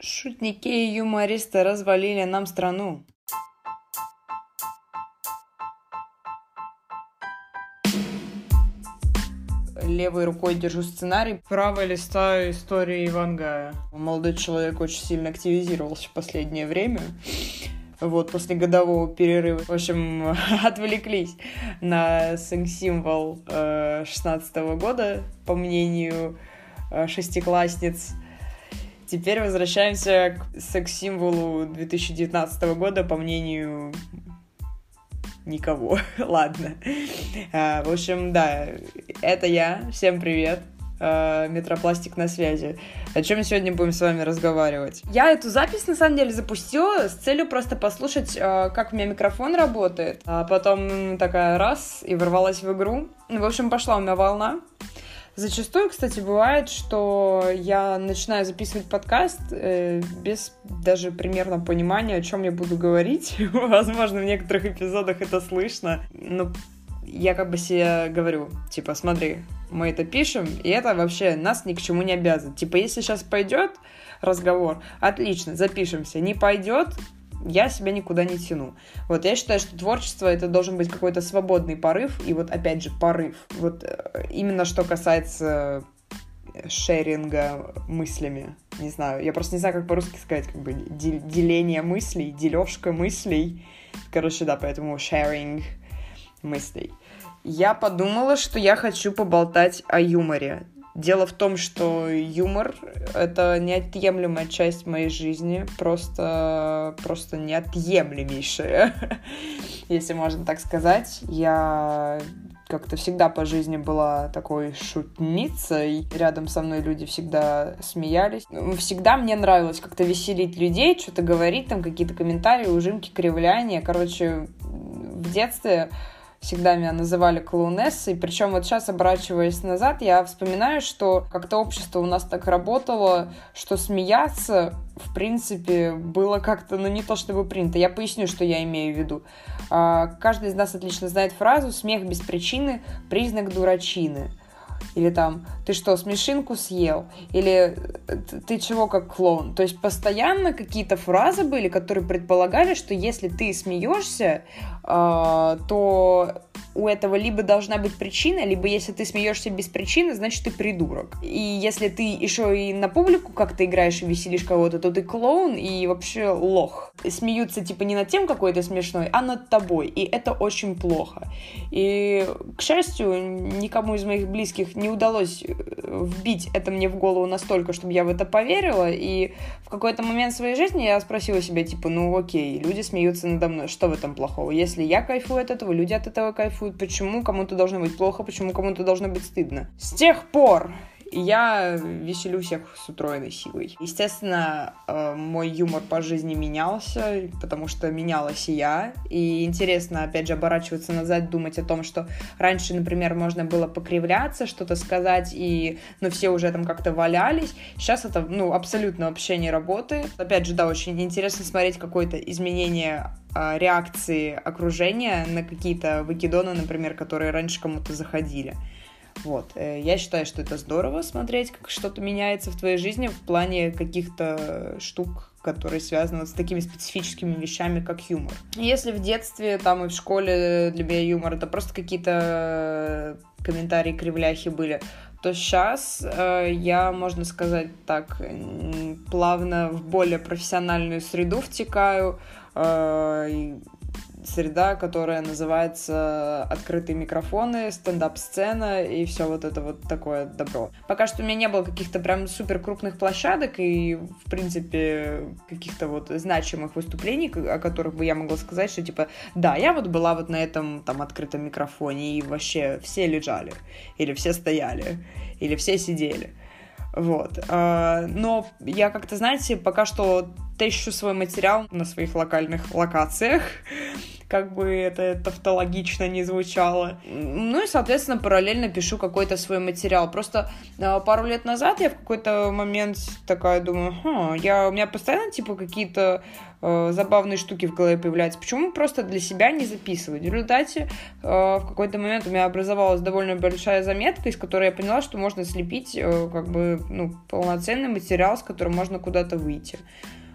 Шутники и юмористы развалили нам страну. Левой рукой держу сценарий, правой листаю истории Ивангая. Молодой человек очень сильно активизировался в последнее время. Вот, после годового перерыва. В общем, отвлеклись на секс-символ э, 16 года, по мнению э, шестиклассниц. Теперь возвращаемся к секс-символу 2019 года, по мнению никого. Ладно. А, в общем, да, это я. Всем привет. А, Метропластик на связи. О чем сегодня будем с вами разговаривать? Я эту запись, на самом деле, запустила с целью просто послушать, а, как у меня микрофон работает. А потом такая раз и ворвалась в игру. В общем, пошла у меня волна. Зачастую, кстати, бывает, что я начинаю записывать подкаст э, без даже примерно понимания, о чем я буду говорить. Возможно, в некоторых эпизодах это слышно. Но я как бы себе говорю, типа, смотри, мы это пишем, и это вообще нас ни к чему не обязывает. Типа, если сейчас пойдет разговор, отлично, запишемся. Не пойдет, я себя никуда не тяну. Вот я считаю, что творчество это должен быть какой-то свободный порыв, и вот опять же порыв. Вот э, именно что касается э, шеринга мыслями. Не знаю, я просто не знаю, как по-русски сказать, как бы деление мыслей, дележка мыслей. Короче, да, поэтому sharing мыслей. Я подумала, что я хочу поболтать о юморе. Дело в том, что юмор — это неотъемлемая часть моей жизни, просто, просто неотъемлемейшая, если можно так сказать. Я как-то всегда по жизни была такой шутницей. Рядом со мной люди всегда смеялись. Всегда мне нравилось как-то веселить людей, что-то говорить, там какие-то комментарии, ужимки, кривляния. Короче, в детстве всегда меня называли клоунессой. Причем вот сейчас, оборачиваясь назад, я вспоминаю, что как-то общество у нас так работало, что смеяться, в принципе, было как-то, ну, не то чтобы принято. Я поясню, что я имею в виду. А, каждый из нас отлично знает фразу «смех без причины – признак дурачины». Или там, ты что, смешинку съел? Или ты чего как клоун? То есть постоянно какие-то фразы были, которые предполагали, что если ты смеешься, э, то у этого либо должна быть причина, либо если ты смеешься без причины, значит ты придурок. И если ты еще и на публику как-то играешь и веселишь кого-то, то ты клоун и вообще лох. Смеются типа не над тем, какой ты смешной, а над тобой. И это очень плохо. И, к счастью, никому из моих близких не удалось э, вбить это мне в голову настолько, чтобы я в это поверила. И в какой-то момент своей жизни я спросила себя, типа, ну окей, люди смеются надо мной, что в этом плохого? Если я кайфую от этого, люди от этого кайфуют, кайфуют, почему кому-то должно быть плохо, почему кому-то должно быть стыдно. С тех пор я веселю всех с утроенной силой. Естественно, э, мой юмор по жизни менялся, потому что менялась и я. И интересно, опять же, оборачиваться назад, думать о том, что раньше, например, можно было покривляться, что-то сказать, и, ну, все уже там как-то валялись. Сейчас это, ну, абсолютно вообще не работает. Опять же, да, очень интересно смотреть какое-то изменение а, реакции окружения на какие-то выкидоны, например, которые раньше кому-то заходили. Вот. Э, я считаю, что это здорово смотреть, как что-то меняется в твоей жизни в плане каких-то штук, которые связаны вот с такими специфическими вещами, как юмор. Если в детстве, там и в школе для меня юмор это просто какие-то комментарии, кривляхи были, то сейчас э, я, можно сказать так, плавно в более профессиональную среду втекаю, э, среда, которая называется открытые микрофоны, стендап-сцена и все вот это вот такое добро. Пока что у меня не было каких-то прям супер крупных площадок и, в принципе, каких-то вот значимых выступлений, о которых бы я могла сказать, что типа, да, я вот была вот на этом там открытом микрофоне и вообще все лежали, или все стояли, или все сидели. Вот. А, но я как-то, знаете, пока что тещу свой материал на своих локальных локациях как бы это тавтологично не звучало. Ну и, соответственно, параллельно пишу какой-то свой материал. Просто э, пару лет назад я в какой-то момент такая думаю, хм, я, у меня постоянно, типа, какие-то э, забавные штуки в голове появляются. Почему просто для себя не записывать? В результате э, в какой-то момент у меня образовалась довольно большая заметка, из которой я поняла, что можно слепить э, как бы ну, полноценный материал, с которым можно куда-то выйти.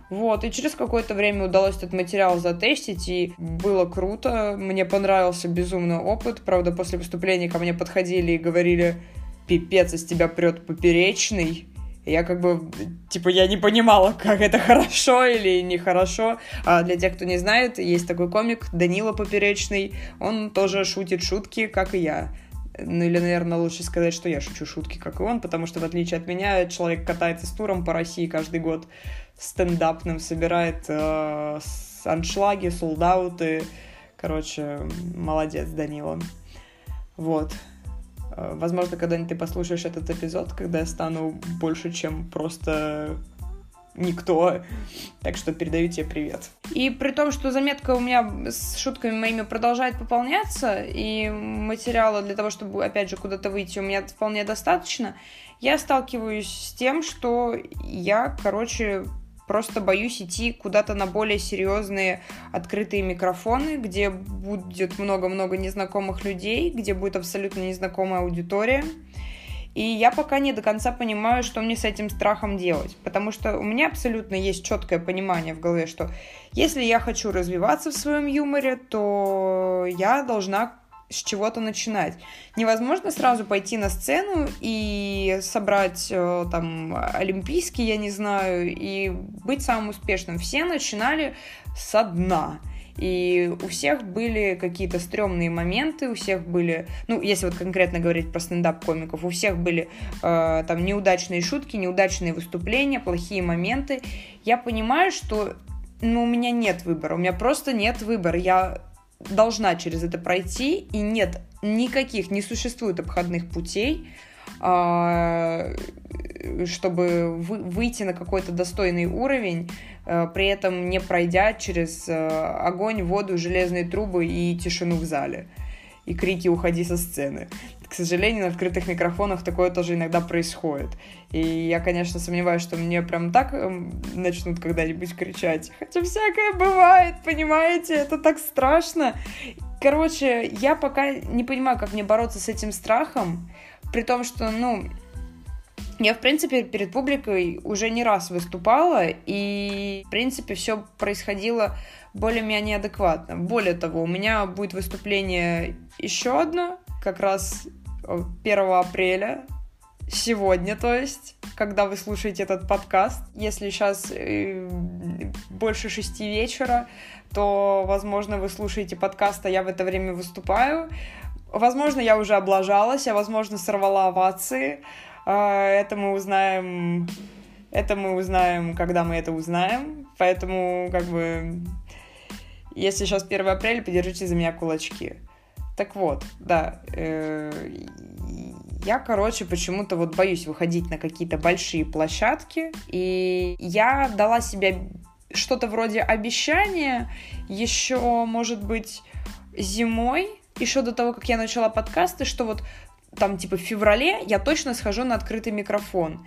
Вот, и через какое-то время удалось этот материал затестить, и было круто, мне понравился безумный опыт, правда, после выступления ко мне подходили и говорили, пипец, из тебя прет поперечный, я как бы, типа, я не понимала, как это хорошо или нехорошо. А для тех, кто не знает, есть такой комик Данила Поперечный. Он тоже шутит шутки, как и я. Ну или, наверное, лучше сказать, что я шучу шутки, как и он, потому что, в отличие от меня, человек катается с туром по России каждый год стендапным, собирает э, аншлаги, солдауты. Короче, молодец, Данила. Вот. Э, возможно, когда-нибудь ты послушаешь этот эпизод, когда я стану больше, чем просто никто. Так что передаю тебе привет. И при том, что заметка у меня с шутками моими продолжает пополняться, и материала для того, чтобы, опять же, куда-то выйти, у меня вполне достаточно, я сталкиваюсь с тем, что я, короче, Просто боюсь идти куда-то на более серьезные открытые микрофоны, где будет много-много незнакомых людей, где будет абсолютно незнакомая аудитория. И я пока не до конца понимаю, что мне с этим страхом делать. Потому что у меня абсолютно есть четкое понимание в голове, что если я хочу развиваться в своем юморе, то я должна с чего-то начинать. Невозможно сразу пойти на сцену и собрать э, там олимпийский, я не знаю, и быть самым успешным. Все начинали со дна. И у всех были какие-то стрёмные моменты, у всех были, ну, если вот конкретно говорить про стендап-комиков, у всех были э, там неудачные шутки, неудачные выступления, плохие моменты. Я понимаю, что ну, у меня нет выбора, у меня просто нет выбора. Я должна через это пройти, и нет никаких, не существует обходных путей, а, чтобы выйти на какой-то достойный уровень, а, при этом не пройдя через а, огонь, воду, железные трубы и тишину в зале. И крики «Уходи со сцены» к сожалению, на открытых микрофонах такое тоже иногда происходит. И я, конечно, сомневаюсь, что мне прям так эм, начнут когда-нибудь кричать. Хотя всякое бывает, понимаете? Это так страшно. Короче, я пока не понимаю, как мне бороться с этим страхом, при том, что, ну, я, в принципе, перед публикой уже не раз выступала, и, в принципе, все происходило более-менее адекватно. Более того, у меня будет выступление еще одно, как раз 1 апреля, сегодня, то есть, когда вы слушаете этот подкаст. Если сейчас э, больше шести вечера, то, возможно, вы слушаете подкаст, а я в это время выступаю. Возможно, я уже облажалась, а возможно, сорвала овации. Э, это мы узнаем... Это мы узнаем, когда мы это узнаем. Поэтому, как бы, если сейчас 1 апреля, подержите за меня кулачки. Так вот, да, э, я, короче, почему-то вот боюсь выходить на какие-то большие площадки, и я дала себе что-то вроде обещания еще, может быть, зимой, еще до того, как я начала подкасты, что вот там типа в феврале я точно схожу на открытый микрофон.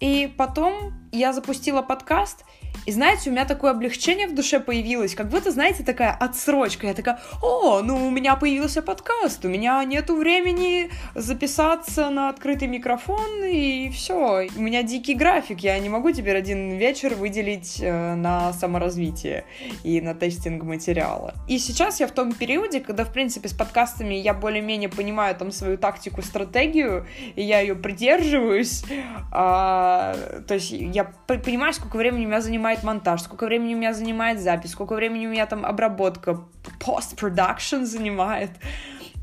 И потом я запустила подкаст, и знаете, у меня такое облегчение в душе появилось, как будто, знаете, такая отсрочка. Я такая, о, ну у меня появился подкаст, у меня нету времени записаться на открытый микрофон, и все. У меня дикий график, я не могу теперь один вечер выделить э, на саморазвитие и на тестинг материала. И сейчас я в том периоде, когда, в принципе, с подкастами я более-менее понимаю там свою тактику, стратегию, и я ее придерживаюсь. А, то есть я понимаю, сколько времени у меня занимает монтаж, сколько времени у меня занимает запись, сколько времени у меня там обработка, post-production занимает.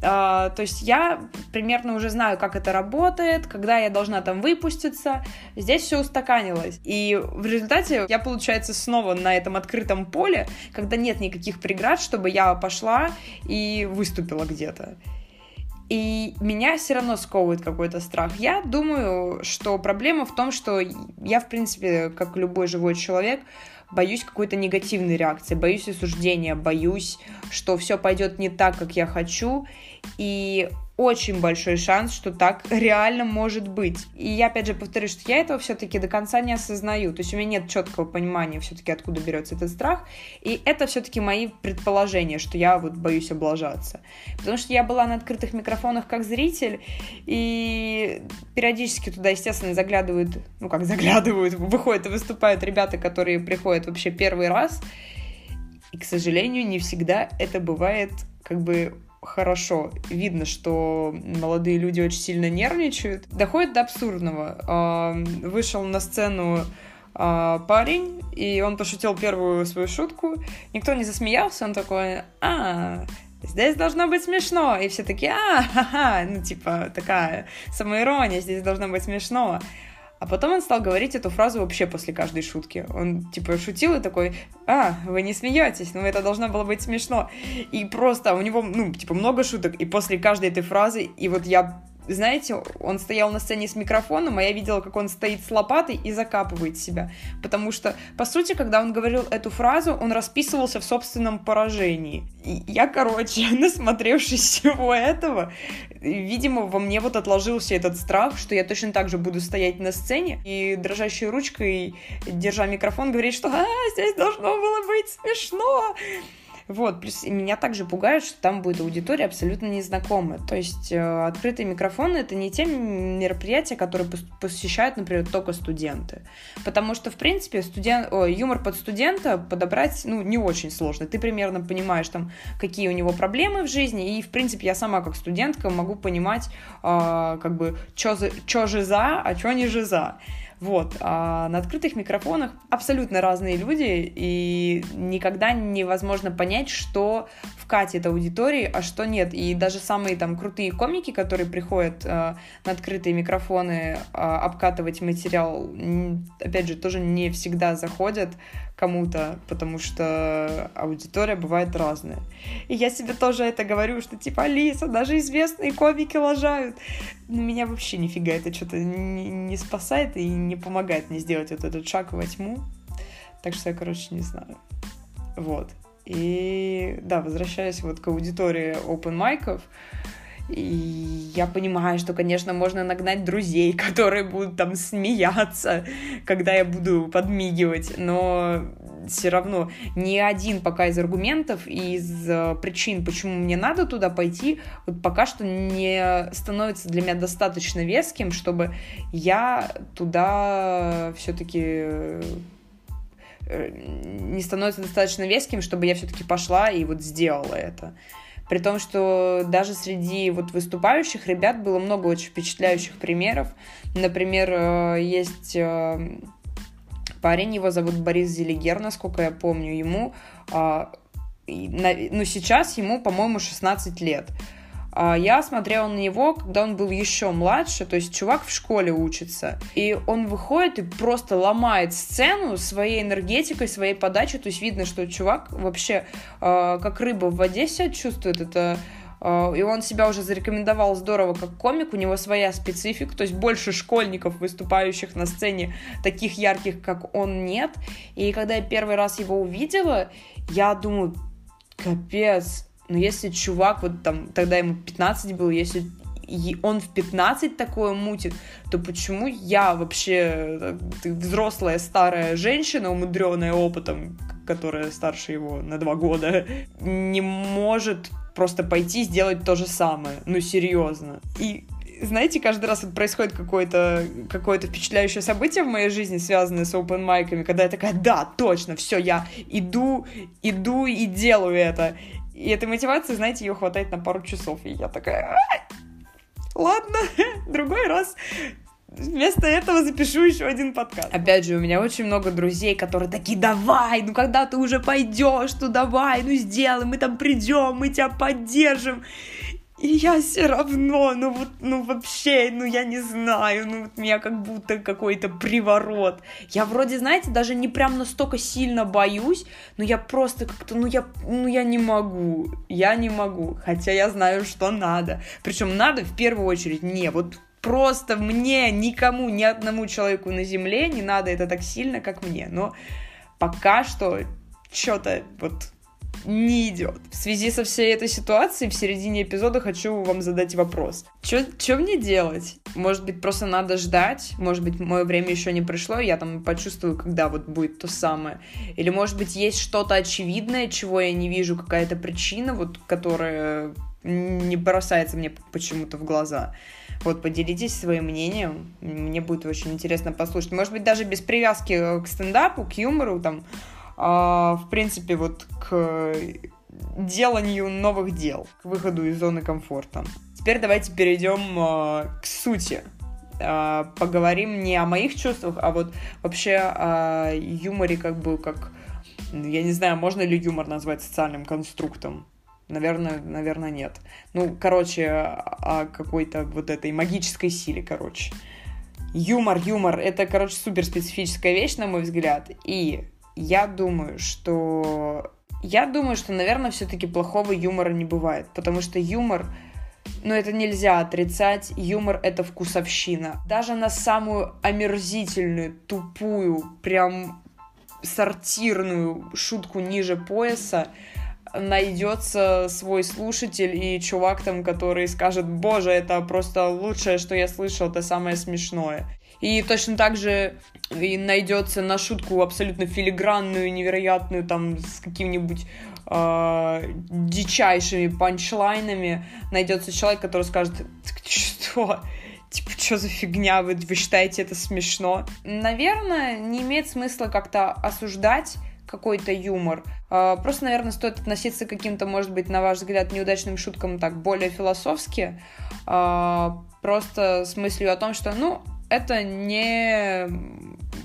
Uh, то есть я примерно уже знаю, как это работает, когда я должна там выпуститься. Здесь все устаканилось. И в результате я, получается, снова на этом открытом поле, когда нет никаких преград, чтобы я пошла и выступила где-то. И меня все равно сковывает какой-то страх. Я думаю, что проблема в том, что я, в принципе, как любой живой человек, боюсь какой-то негативной реакции, боюсь осуждения, боюсь, что все пойдет не так, как я хочу, и очень большой шанс, что так реально может быть. И я опять же повторю, что я этого все-таки до конца не осознаю. То есть у меня нет четкого понимания все-таки, откуда берется этот страх. И это все-таки мои предположения, что я вот боюсь облажаться. Потому что я была на открытых микрофонах как зритель, и периодически туда, естественно, заглядывают, ну как заглядывают, выходят и выступают ребята, которые приходят вообще первый раз. И, к сожалению, не всегда это бывает как бы хорошо. Видно, что молодые люди очень сильно нервничают. Доходит до абсурдного. Вышел на сцену а, парень, и он пошутил первую свою шутку. Никто не засмеялся, он такой, а, здесь должно быть смешно. И все такие, а, ха-ха, ну, типа, такая самоирония, здесь должно быть смешно. А потом он стал говорить эту фразу вообще после каждой шутки. Он, типа, шутил и такой, а, вы не смеетесь, ну это должно было быть смешно. И просто у него, ну, типа, много шуток, и после каждой этой фразы, и вот я знаете, он стоял на сцене с микрофоном, а я видела, как он стоит с лопатой и закапывает себя. Потому что, по сути, когда он говорил эту фразу, он расписывался в собственном поражении. И я, короче, насмотревшись всего этого, видимо, во мне вот отложился этот страх, что я точно так же буду стоять на сцене и дрожащей ручкой, держа микрофон, говорить, что «А, здесь должно было быть смешно!» Вот, плюс меня также пугает, что там будет аудитория абсолютно незнакомая. То есть э, открытые микрофоны — это не те мероприятия, которые посещают, например, только студенты. Потому что, в принципе, студент, о, юмор под студента подобрать, ну, не очень сложно. Ты примерно понимаешь, там, какие у него проблемы в жизни, и, в принципе, я сама, как студентка, могу понимать, э, как бы, что же за, а что не же за. Вот. А на открытых микрофонах абсолютно разные люди, и никогда невозможно понять, что вкатит аудитории, а что нет. И даже самые там крутые комики, которые приходят э, на открытые микрофоны э, обкатывать материал, опять же, тоже не всегда заходят кому-то, потому что аудитория бывает разная. И я себе тоже это говорю, что типа, Алиса, даже известные комики лажают. Но меня вообще нифига это что-то не, не спасает и не помогает мне сделать вот этот шаг во тьму. Так что я, короче, не знаю. Вот. И да, возвращаясь вот к аудитории open майков, и я понимаю, что, конечно, можно нагнать друзей, которые будут там смеяться, когда я буду подмигивать, но все равно ни один пока из аргументов, из э, причин, почему мне надо туда пойти, вот пока что не становится для меня достаточно веским, чтобы я туда все-таки э, не становится достаточно веским, чтобы я все-таки пошла и вот сделала это. При том, что даже среди вот выступающих ребят было много очень впечатляющих примеров. Например, э, есть э, парень, его зовут Борис Зелигер, насколько я помню, ему, а, ну, сейчас ему, по-моему, 16 лет. А, я смотрела на него, когда он был еще младше, то есть чувак в школе учится, и он выходит и просто ломает сцену своей энергетикой, своей подачей, то есть видно, что чувак вообще а, как рыба в воде себя чувствует, это а, и он себя уже зарекомендовал здорово как комик, у него своя специфика, то есть больше школьников, выступающих на сцене, таких ярких, как он, нет. И когда я первый раз его увидела, я думаю, капец, но если чувак, вот там, тогда ему 15 было, если он в 15 такое мутит, то почему я вообще ты взрослая старая женщина, умудренная опытом, которая старше его на два года, не может просто пойти сделать то же самое? Ну, серьезно. И знаете, каждый раз вот происходит какое-то какое впечатляющее событие в моей жизни, связанное с open майками, когда я такая, да, точно, все, я иду, иду и делаю это. И этой мотивации, знаете, ее хватает на пару часов. И я такая, ладно, другой раз Вместо этого запишу еще один подкаст. Опять же, у меня очень много друзей, которые такие, давай, ну когда ты уже пойдешь, ну давай, ну сделай, мы там придем, мы тебя поддержим. И я все равно, ну вот, ну вообще, ну я не знаю, ну вот меня как будто какой-то приворот. Я вроде, знаете, даже не прям настолько сильно боюсь, но я просто как-то, ну я, ну я не могу, я не могу, хотя я знаю, что надо. Причем надо в первую очередь мне, вот просто мне, никому, ни одному человеку на земле не надо это так сильно, как мне, но пока что что-то вот не идет. В связи со всей этой ситуацией в середине эпизода хочу вам задать вопрос. Что мне делать? Может быть, просто надо ждать? Может быть, мое время еще не пришло, я там почувствую, когда вот будет то самое? Или, может быть, есть что-то очевидное, чего я не вижу, какая-то причина, вот, которая не бросается мне почему-то в глаза. Вот, поделитесь своим мнением. Мне будет очень интересно послушать. Может быть, даже без привязки к стендапу, к юмору, там, в принципе, вот к деланию новых дел, к выходу из зоны комфорта. Теперь давайте перейдем а, к сути. А, поговорим не о моих чувствах, а вот вообще о юморе как бы как... Я не знаю, можно ли юмор назвать социальным конструктом. Наверное, наверное, нет. Ну, короче, о какой-то вот этой магической силе, короче. Юмор, юмор, это, короче, супер специфическая вещь, на мой взгляд. И я думаю, что... Я думаю, что, наверное, все-таки плохого юмора не бывает, потому что юмор, ну, это нельзя отрицать, юмор — это вкусовщина. Даже на самую омерзительную, тупую, прям сортирную шутку ниже пояса найдется свой слушатель и чувак там, который скажет, боже, это просто лучшее, что я слышал, это самое смешное. И точно так же и найдется на шутку абсолютно филигранную, невероятную, там, с каким-нибудь э, дичайшими панчлайнами, найдется человек, который скажет, что? Типа, что за фигня, вы, вы считаете это смешно? Наверное, не имеет смысла как-то осуждать какой-то юмор. А, просто, наверное, стоит относиться к каким-то, может быть, на ваш взгляд, неудачным шуткам так более философски. А, просто с мыслью о том, что, ну, это не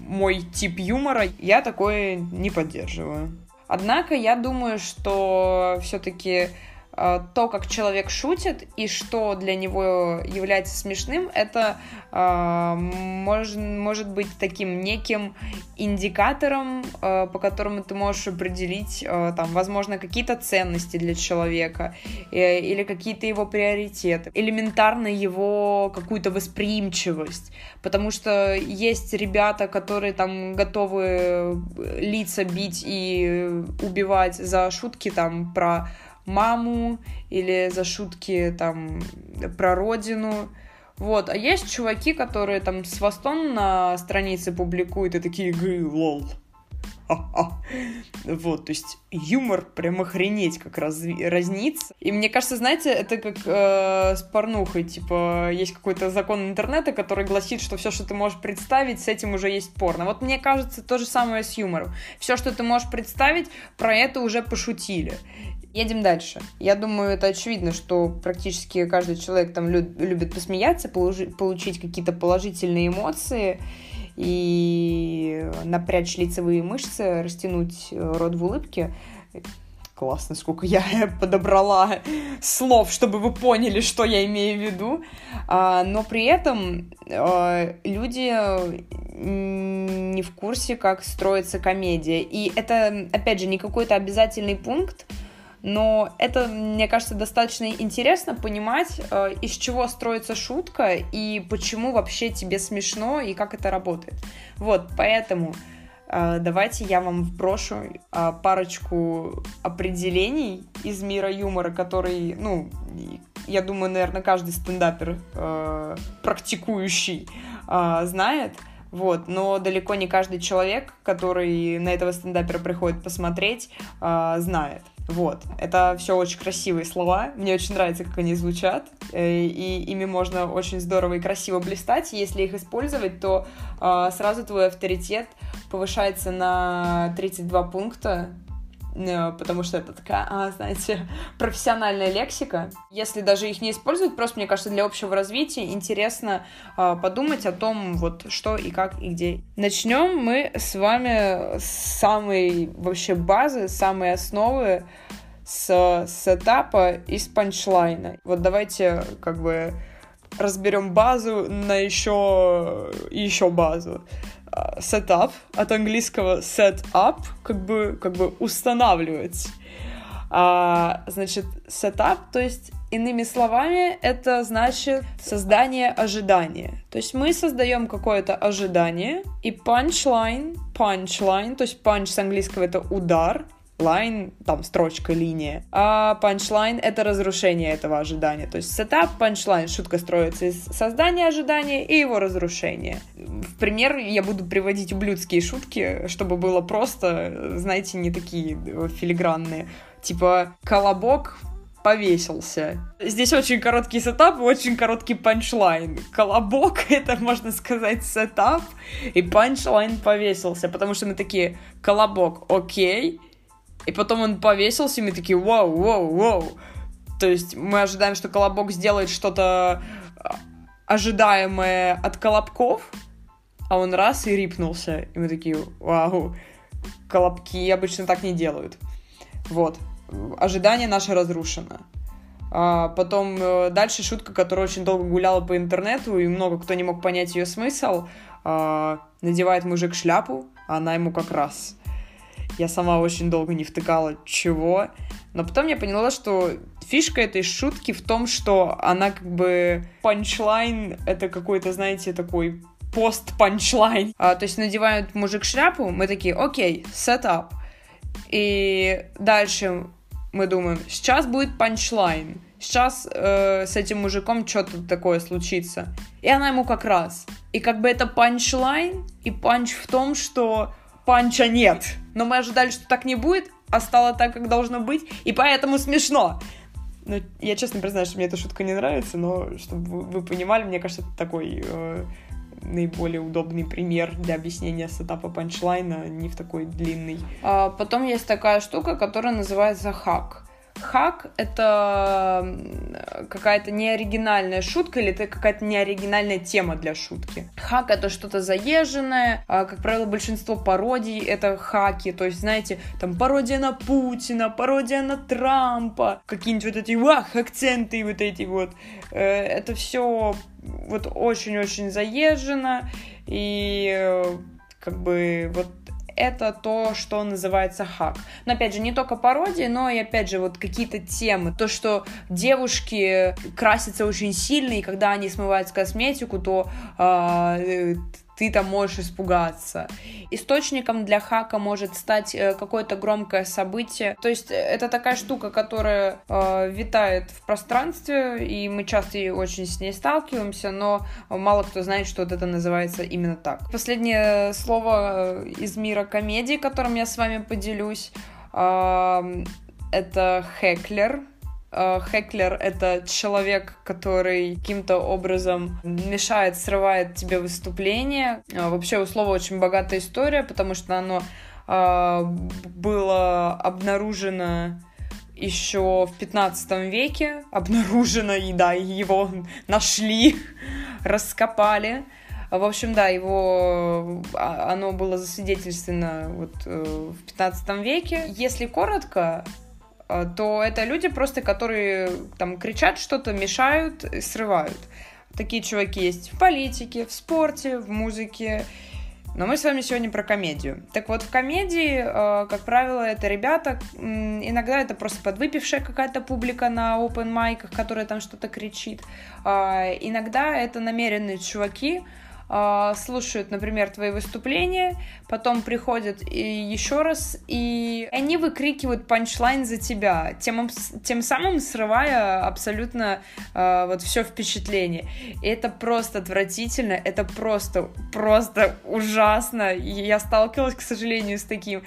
мой тип юмора, я такое не поддерживаю. Однако я думаю, что все-таки то, как человек шутит и что для него является смешным, это э, может, может быть таким неким индикатором, э, по которому ты можешь определить, э, там, возможно, какие-то ценности для человека э, или какие-то его приоритеты, элементарно его какую-то восприимчивость, потому что есть ребята, которые там готовы лица бить и убивать за шутки там про маму или за шутки там про родину. Вот, а есть чуваки, которые там с хвостом на странице публикуют и такие гы, лол. Вот, то есть юмор прям охренеть как раз, разнится. И мне кажется, знаете, это как э, с порнухой, типа, есть какой-то закон интернета, который гласит, что все, что ты можешь представить, с этим уже есть порно. Вот мне кажется, то же самое с юмором. Все, что ты можешь представить, про это уже пошутили. Едем дальше. Я думаю, это очевидно, что практически каждый человек там любит посмеяться, получить какие-то положительные эмоции и напрячь лицевые мышцы, растянуть рот в улыбке. Классно, сколько я подобрала слов, чтобы вы поняли, что я имею в виду. А, но при этом а, люди не в курсе, как строится комедия. И это, опять же, не какой-то обязательный пункт, но это, мне кажется, достаточно интересно понимать, э, из чего строится шутка и почему вообще тебе смешно и как это работает. Вот, поэтому э, давайте я вам вброшу э, парочку определений из мира юмора, который, ну, я думаю, наверное, каждый стендапер практикующий знает. Вот, но далеко не каждый человек, который на этого стендапера приходит посмотреть, знает. Вот, это все очень красивые слова, мне очень нравится, как они звучат, э, и ими можно очень здорово и красиво блистать, если их использовать, то э, сразу твой авторитет повышается на 32 пункта, потому что это такая, а, знаете, профессиональная лексика. Если даже их не использовать, просто, мне кажется, для общего развития интересно э, подумать о том, вот что и как и где. Начнем мы с вами с самой вообще базы, самой основы, с сетапа и с панчлайна. Вот давайте как бы разберем базу на еще еще базу setup от английского set up, как бы, как бы устанавливать. А, значит, setup, то есть Иными словами, это значит создание ожидания. То есть мы создаем какое-то ожидание, и punchline, punchline, то есть punch с английского это удар, line, там строчка, линия, а punchline — это разрушение этого ожидания. То есть сетап, punchline, шутка строится из создания ожидания и его разрушения. В пример я буду приводить ублюдские шутки, чтобы было просто, знаете, не такие филигранные. Типа «Колобок повесился. Здесь очень короткий setup очень короткий punchline. Колобок — это, можно сказать, setup, и punchline повесился, потому что мы такие, колобок, окей, и потом он повесился, и мы такие, вау, вау, вау. То есть мы ожидаем, что Колобок сделает что-то а, ожидаемое от Колобков, а он раз и RIP нулся. И мы такие, вау, Колобки обычно так не делают. Вот. Ожидание наше разрушено. А потом э, дальше шутка, которая очень долго гуляла по интернету, и много кто не мог понять ее смысл. А, надевает мужик шляпу, а она ему как раз. Я сама очень долго не втыкала, чего. Но потом я поняла, что фишка этой шутки в том, что она как бы панчлайн, это какой-то, знаете, такой post-punchline. А, то есть надевает мужик шляпу, мы такие, окей, setup. И дальше мы думаем, сейчас будет punchline. Сейчас э, с этим мужиком что-то такое случится. И она ему как раз. И как бы это punchline, и punch в том, что punch а нет. Но мы ожидали, что так не будет, а стало так, как должно быть, и поэтому смешно. Ну, я честно признаюсь, что мне эта шутка не нравится, но чтобы вы понимали, мне кажется, это такой э, наиболее удобный пример для объяснения сетапа панчлайна, не в такой длинный. А потом есть такая штука, которая называется хак. Хак — это какая-то неоригинальная шутка или это какая-то неоригинальная тема для шутки. Хак — это что-то заезженное. А, как правило, большинство пародий — это хаки. То есть, знаете, там пародия на Путина, пародия на Трампа, какие-нибудь вот эти вах, акценты вот эти вот. Э, это все вот очень-очень заезжено. И э, как бы вот это то, что называется хак. Но опять же, не только пародии, но и опять же вот какие-то темы. То, что девушки красятся очень сильно, и когда они смывают косметику, то э, ты там можешь испугаться. Источником для хака может стать э, какое-то громкое событие. То есть э, это такая штука, которая э, витает в пространстве, и мы часто и очень с ней сталкиваемся, но мало кто знает, что вот это называется именно так. Последнее слово э, из мира комедии, которым я с вами поделюсь, э, это хеклер Хеклер — это человек, который каким-то образом мешает, срывает тебе выступление. Э, вообще у слова очень богатая история, потому что оно э, было обнаружено еще в 15 веке, обнаружено, и да, его нашли, раскопали. В общем, да, его, а, оно было засвидетельствовано вот в 15 веке. Если коротко, Э, то это люди просто, которые там кричат что-то, мешают, срывают. Такие чуваки есть в политике, в спорте, в музыке. Но мы с вами сегодня про комедию. Так вот, в комедии, э, как правило, это ребята, иногда это просто подвыпившая какая-то публика на open майках, которая там что-то кричит. Э, иногда это намеренные чуваки, э, слушают, например, твои выступления, потом приходят и еще раз, и они выкрикивают панчлайн за тебя, тем, тем самым срывая абсолютно э, вот все впечатление. И это просто отвратительно, это просто, просто ужасно. Я сталкивалась, к сожалению, с таким.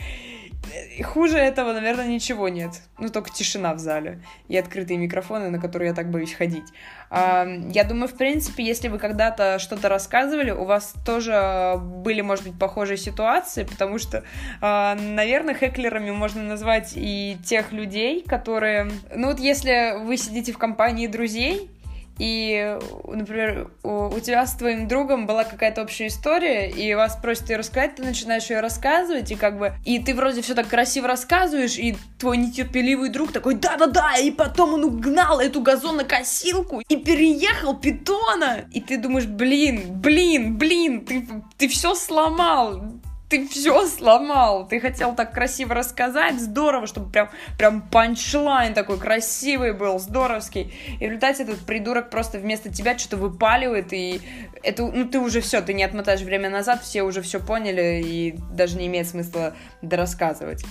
Хуже этого, наверное, ничего нет. Ну, только тишина в зале и открытые микрофоны, на которые я так боюсь ходить. Я думаю, в принципе, если вы когда-то что-то рассказывали, у вас тоже были, может быть, похожие ситуации, потому что, а, наверное, хеклерами можно назвать и тех людей, которые... Ну, вот если вы сидите в компании друзей, и, например, у, у тебя с твоим другом была какая-то общая история, и вас просят ее рассказать, ты начинаешь ее рассказывать, и как бы, и ты вроде все так красиво рассказываешь, и твой нетерпеливый друг такой, да-да-да, и потом он угнал эту газонокосилку и переехал питона, и ты думаешь, блин, блин, блин, ты, ты все сломал, ты все сломал. Ты хотел так красиво рассказать, здорово, чтобы прям, прям панчлайн такой красивый был, здоровский. И в результате этот придурок просто вместо тебя что-то выпаливает, и это, ну, ты уже все, ты не отмотаешь время назад, все уже все поняли, и даже не имеет смысла дорассказывать.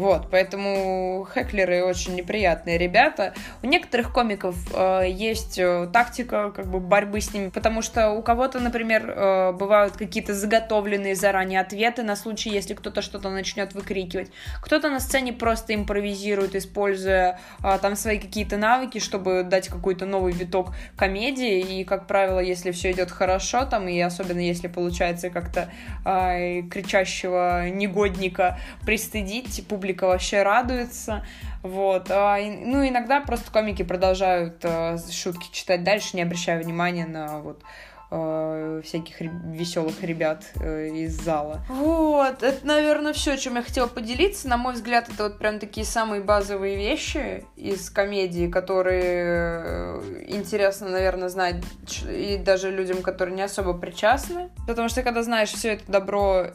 Вот, поэтому хеклеры очень неприятные ребята. У некоторых комиков э, есть э, тактика как бы борьбы с ними, потому что у кого-то, например, э, бывают какие-то заготовленные заранее ответы на случай, если кто-то что-то начнет выкрикивать. Кто-то на сцене просто импровизирует, используя э, там свои какие-то навыки, чтобы дать какой-то новый виток комедии. И, как правило, если все идет хорошо, там, и особенно если получается как-то э, кричащего негодника пристыдить, публику публика вообще радуется. Вот. А, ну, иногда просто комики продолжают э, шутки читать дальше, не обращая внимания на вот э, всяких веселых ребят э, из зала. Вот, это, наверное, все, чем я хотела поделиться. На мой взгляд, это вот прям такие самые базовые вещи из комедии, которые интересно, наверное, знать и даже людям, которые не особо причастны. Потому что когда знаешь все это добро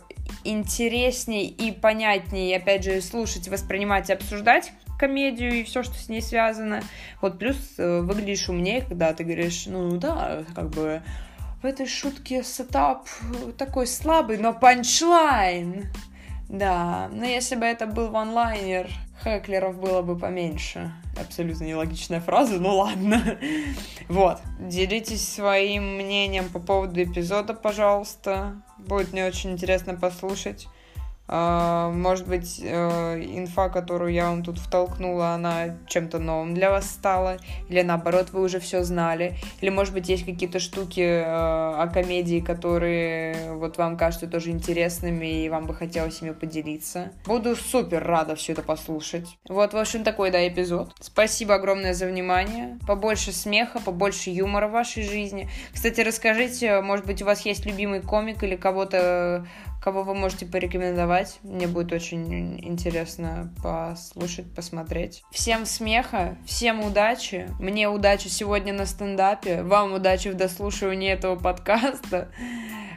интересней и понятнее, опять же, слушать, воспринимать и обсуждать комедию и все, что с ней связано. Вот плюс э, выглядишь умнее, когда ты говоришь, ну да, как бы в этой шутке setup такой слабый, но punchline. Да, но если бы это был one-liner, Хеклеров было бы поменьше. Абсолютно нелогичная фраза, ну ладно. Вот. Делитесь своим мнением по поводу эпизода, пожалуйста. Будет мне очень интересно послушать. А, может быть, э, инфа, которую я вам тут втолкнула, она чем-то новым для вас стала, или наоборот, вы уже все знали, или, может быть, есть какие-то штуки э, о комедии, которые вот вам кажутся тоже интересными, и вам бы хотелось ими поделиться. Буду супер рада все это послушать. Вот, в общем, такой, да, эпизод. Спасибо огромное за внимание. Побольше смеха, побольше юмора в вашей жизни. Кстати, расскажите, может быть, у вас есть любимый комик или кого-то кого вы можете порекомендовать. Мне будет очень интересно послушать, посмотреть. Всем смеха, всем удачи. мне удачи сегодня на стендапе. Вам удачи в дослушивании этого подкаста.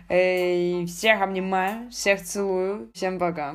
И всех обнимаю, всех целую. Всем пока.